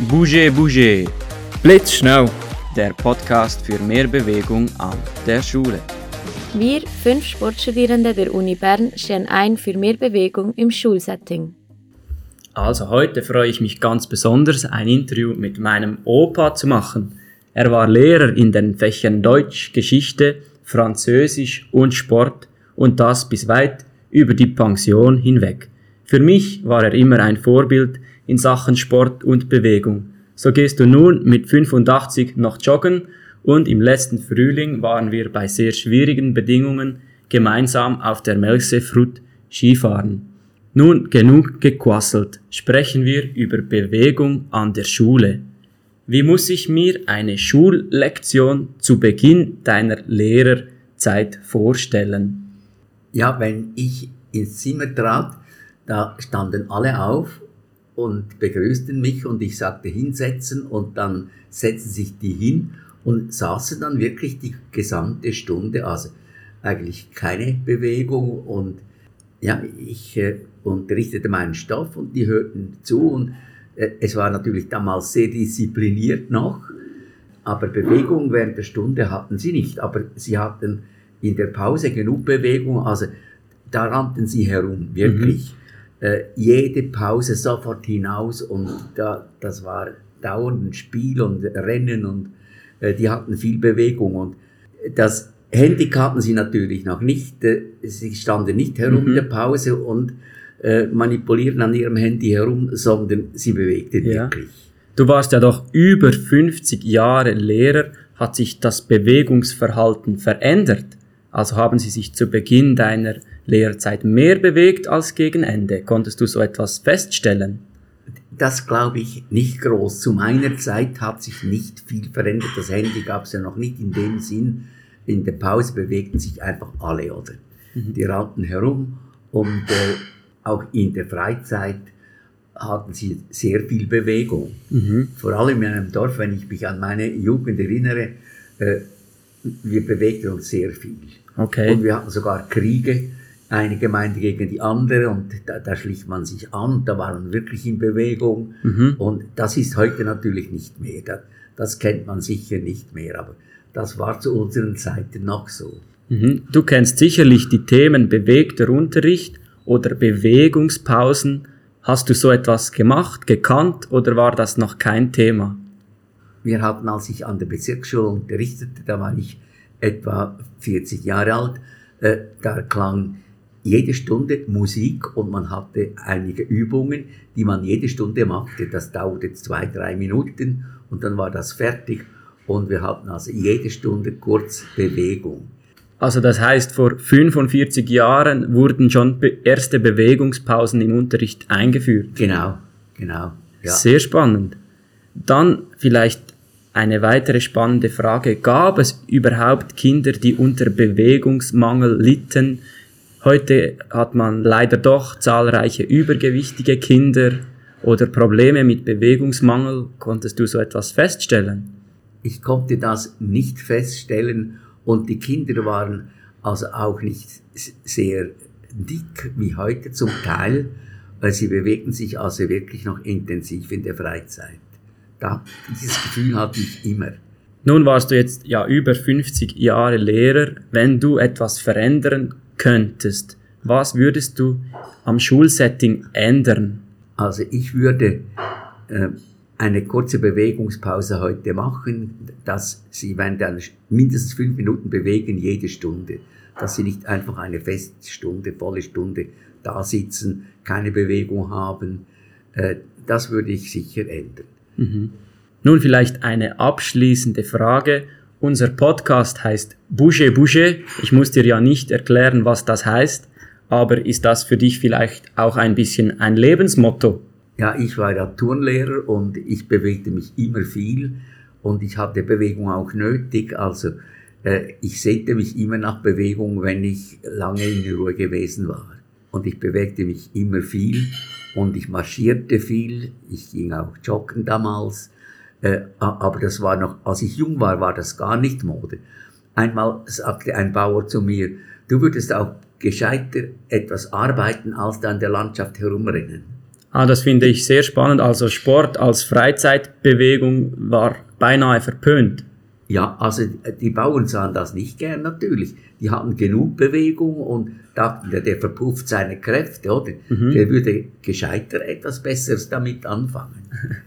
Bouger Bouger, Blitzschnell. der Podcast für mehr Bewegung an der Schule. Wir, fünf Sportstudierende der Uni Bern, stehen ein für mehr Bewegung im Schulsetting. Also heute freue ich mich ganz besonders, ein Interview mit meinem Opa zu machen. Er war Lehrer in den Fächern Deutsch, Geschichte, Französisch und Sport und das bis weit über die Pension hinweg. Für mich war er immer ein Vorbild in Sachen Sport und Bewegung. So gehst du nun mit 85 noch joggen und im letzten Frühling waren wir bei sehr schwierigen Bedingungen gemeinsam auf der Melchsefrut Skifahren. Nun genug gequasselt, sprechen wir über Bewegung an der Schule. Wie muss ich mir eine Schullektion zu Beginn deiner Lehrerzeit vorstellen? Ja, wenn ich ins Zimmer trat, da standen alle auf und begrüßten mich und ich sagte hinsetzen. Und dann setzten sich die hin und saßen dann wirklich die gesamte Stunde, also eigentlich keine Bewegung. Und ja, ich äh, unterrichtete meinen Stoff und die hörten zu. Und äh, es war natürlich damals sehr diszipliniert noch, aber Bewegung während der Stunde hatten sie nicht, aber sie hatten in der Pause genug Bewegung, also da rannten sie herum, wirklich. Mhm. Äh, jede Pause sofort hinaus und da, das war dauernd ein Spiel und Rennen und äh, die hatten viel Bewegung und das Handy hatten sie natürlich noch nicht, äh, sie standen nicht herum mhm. in der Pause und äh, manipulieren an ihrem Handy herum, sondern sie bewegten ja. wirklich. Du warst ja doch über 50 Jahre Lehrer, hat sich das Bewegungsverhalten verändert? Also haben sie sich zu Beginn deiner Lehrzeit mehr bewegt als gegen Ende? Konntest du so etwas feststellen? Das glaube ich nicht groß. Zu meiner Zeit hat sich nicht viel verändert. Das Handy gab es ja noch nicht in dem Sinn. In der Pause bewegten sich einfach alle, oder? Mhm. Die rannten herum und äh, auch in der Freizeit hatten sie sehr viel Bewegung. Mhm. Vor allem in einem Dorf, wenn ich mich an meine Jugend erinnere, äh, wir bewegten uns sehr viel. Okay. Und wir hatten sogar Kriege eine Gemeinde gegen die andere und da, da schlich man sich an, da war man wirklich in Bewegung mhm. und das ist heute natürlich nicht mehr, das, das, kennt man sicher nicht mehr, aber das war zu unseren Zeiten noch so. Mhm. Du kennst sicherlich die Themen bewegter Unterricht oder Bewegungspausen. Hast du so etwas gemacht, gekannt oder war das noch kein Thema? Wir hatten, als ich an der Bezirksschule unterrichtete, da war ich etwa 40 Jahre alt, äh, da klang jede Stunde Musik und man hatte einige Übungen, die man jede Stunde machte. Das dauerte zwei, drei Minuten und dann war das fertig und wir hatten also jede Stunde kurz Bewegung. Also das heißt, vor 45 Jahren wurden schon erste Bewegungspausen im Unterricht eingeführt. Genau, genau. Ja. Sehr spannend. Dann vielleicht eine weitere spannende Frage. Gab es überhaupt Kinder, die unter Bewegungsmangel litten? Heute hat man leider doch zahlreiche übergewichtige Kinder oder Probleme mit Bewegungsmangel. Konntest du so etwas feststellen? Ich konnte das nicht feststellen und die Kinder waren also auch nicht sehr dick wie heute zum Teil, weil sie bewegten sich also wirklich noch intensiv in der Freizeit. Da, dieses Gefühl hatte ich immer. Nun warst du jetzt ja über 50 Jahre Lehrer. Wenn du etwas verändern könntest, was würdest du am Schulsetting ändern? Also ich würde äh, eine kurze Bewegungspause heute machen, dass Sie während einer mindestens fünf Minuten bewegen jede Stunde, dass Sie nicht einfach eine feste Stunde, volle Stunde da sitzen, keine Bewegung haben. Äh, das würde ich sicher ändern. Mhm. Nun vielleicht eine abschließende Frage. Unser Podcast heißt Bouge Bouge. Ich muss dir ja nicht erklären, was das heißt, aber ist das für dich vielleicht auch ein bisschen ein Lebensmotto? Ja, ich war ja Turnlehrer und ich bewegte mich immer viel und ich hatte Bewegung auch nötig. Also äh, ich sehnte mich immer nach Bewegung, wenn ich lange in Ruhe gewesen war. Und ich bewegte mich immer viel und ich marschierte viel. Ich ging auch joggen damals äh, aber das war noch, als ich jung war, war das gar nicht Mode. Einmal sagte ein Bauer zu mir, du würdest auch gescheiter etwas arbeiten, als da in der Landschaft herumrennen. Ah, das finde ich sehr spannend. Also Sport als Freizeitbewegung war beinahe verpönt. Ja, also die Bauern sahen das nicht gern natürlich. Die hatten genug Bewegung und dachten, der, der verpufft seine Kräfte, oder? Mhm. Der würde gescheiter etwas Besseres damit anfangen.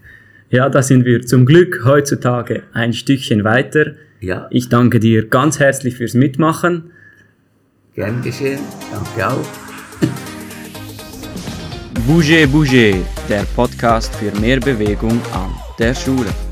Ja, da sind wir zum Glück heutzutage ein Stückchen weiter. Ja. Ich danke dir ganz herzlich fürs Mitmachen. Gern geschehen, danke auch. Bouger Bouger, der Podcast für mehr Bewegung an der Schule.